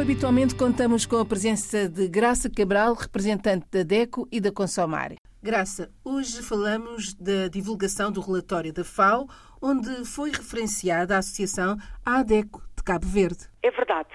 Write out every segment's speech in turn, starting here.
Como habitualmente, contamos com a presença de Graça Cabral, representante da DECO e da Consomare. Graça, hoje falamos da divulgação do relatório da FAO, onde foi referenciada a Associação ADECO de Cabo Verde. É verdade.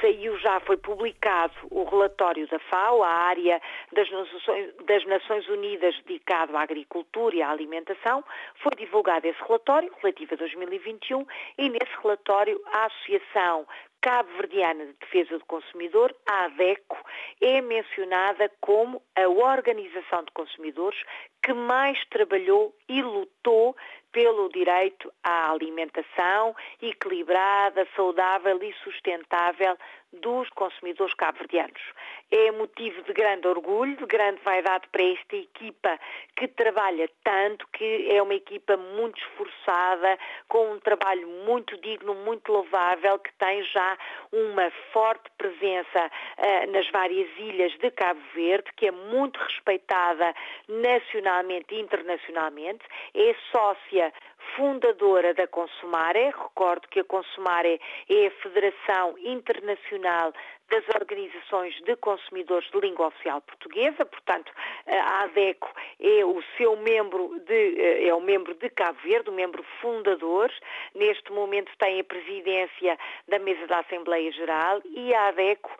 Saiu já, foi publicado o relatório da FAO, a área das Nações, das Nações Unidas dedicado à agricultura e à alimentação. Foi divulgado esse relatório, relativo a 2021, e nesse relatório a Associação Cabo-Verdiana de Defesa do Consumidor, a ADECO, é mencionada como a organização de consumidores que mais trabalhou e lutou pelo direito à alimentação equilibrada, saudável e sustentável dos consumidores cabo-verdianos. É motivo de grande orgulho, de grande vaidade para esta equipa que trabalha tanto, que é uma equipa muito esforçada, com um trabalho muito digno, muito louvável, que tem já uma forte presença uh, nas várias ilhas de Cabo Verde, que é muito respeitada nacionalmente e internacionalmente, é sócia fundadora da Consumare. Recordo que a Consumare é a Federação Internacional das Organizações de Consumidores de Língua Oficial Portuguesa, portanto, a ADECO é o seu membro de, é o membro de Cabo Verde, o membro fundador. Neste momento tem a presidência da mesa da Assembleia Geral e a ADECO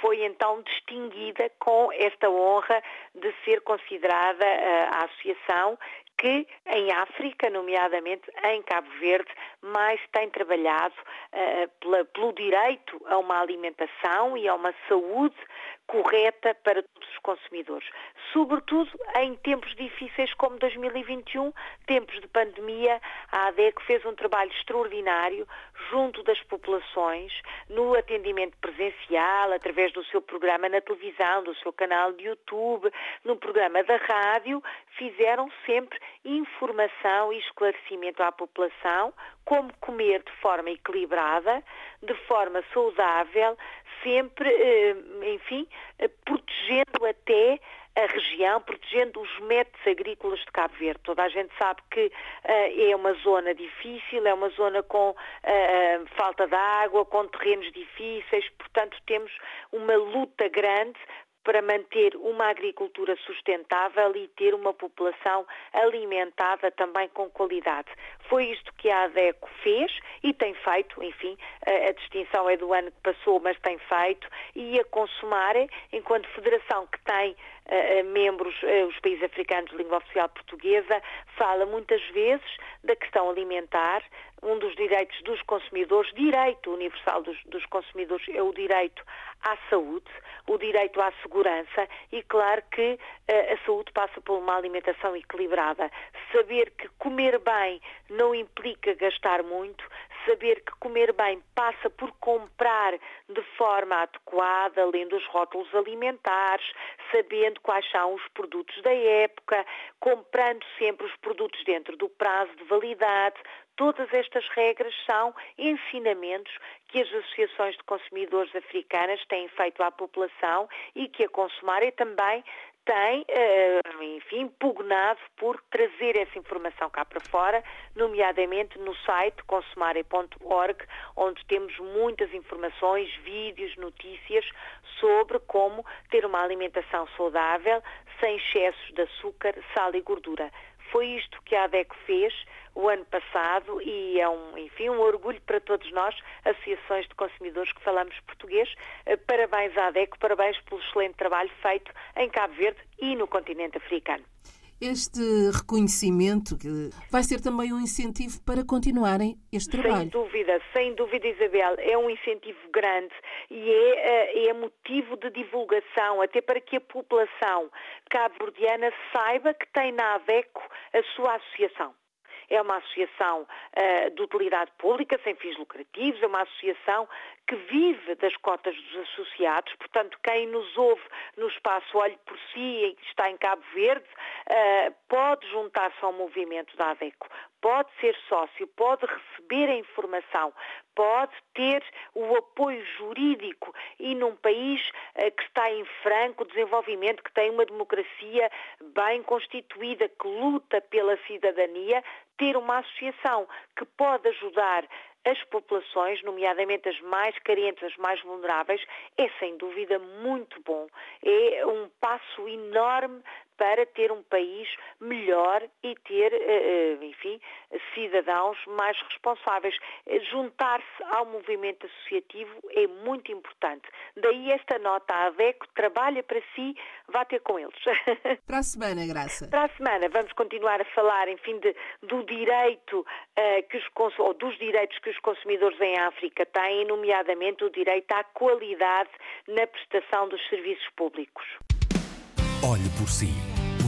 foi então distinguida com esta honra de ser considerada a associação que em África, nomeadamente em Cabo Verde, mais tem trabalhado uh, pela, pelo direito a uma alimentação e a uma saúde correta para todos os consumidores. Sobretudo em tempos difíceis como 2021, tempos de pandemia, a ADEC fez um trabalho extraordinário junto das populações, no atendimento presencial, através do seu programa na televisão, do seu canal de YouTube, no programa da rádio, fizeram sempre informação e esclarecimento à população, como comer de forma equilibrada, de forma saudável, sempre, eh, enfim, eh, protegendo até a região, protegendo os métodos agrícolas de Cabo Verde. Toda a gente sabe que uh, é uma zona difícil, é uma zona com uh, falta de água, com terrenos difíceis, portanto temos uma luta grande para manter uma agricultura sustentável e ter uma população alimentada também com qualidade. Foi isto que a ADECO fez e tem feito, enfim, a, distinção é do ano que passou, mas tem feito, e a Consumare, enquanto federação que tem uh, membros, uh, os países africanos de língua oficial portuguesa, fala muitas vezes da questão alimentar, um dos direitos dos consumidores, direito universal dos, dos, consumidores é o direito à saúde, o direito à segurança e claro que uh, a saúde passa por uma alimentação equilibrada. Saber que comer bem não implica gastar muito, saber que comer bem passa por comprar de forma adequada, lendo os rótulos alimentares, sabendo quais são os produtos da época, comprando sempre os produtos dentro do prazo de validade, Todas estas regras são ensinamentos que as associações de consumidores africanas têm feito à população e que a Consumare também tem, eh, enfim, pugnado por trazer essa informação cá para fora, nomeadamente no site consumare.org, onde temos muitas informações, vídeos, notícias sobre como ter uma alimentação saudável, sem excessos de açúcar, sal e gordura. Foi isto que a ADEC fez o ano passado e é um, enfim, um orgulho para todos nós, associações de consumidores que falamos português. Eh, parabéns à ADEC, parabéns pelo excelente trabalho feito em Cabo Verde e no continente africano. Este reconhecimento vai ser também um incentivo para continuarem este trabalho. Sem dúvida, sem dúvida, Isabel. É um incentivo grande e é, eh, é motivo de divulgação, até para que a população cabo-verdiana saiba que tem na AVECO a sua associação é uma associação uh, de utilidade pública, sem fins lucrativos, é uma associação que vive das cotas dos associados, portanto, quem nos ouve no espaço Olhe por Si está em Cabo Verde, uh, pode juntar-se ao movimento da ADECO, pode ser sócio, pode receber a informação, pode ter o apoio jurídico e num país uh, que está em franco desenvolvimento, que tem uma democracia bem constituída, que luta pela cidadania, ter uma associação que pode ajudar as populações, nomeadamente as mais carentes, as mais vulneráveis, é sem dúvida muito bom. É um passo enorme para ter um país melhor e ter, eh, eh, enfim, cidadãos mais responsáveis. Juntar-se ao movimento associativo é muito importante. Daí esta nota, a ADECO trabalha para si, vá ter com eles. Para a semana, Graça. Para a semana vamos continuar a falar, enfim, de, do direito uh, que os, ou dos direitos que os consumidores em África têm, nomeadamente o direito à qualidade na prestação dos serviços públicos. Olhe por si.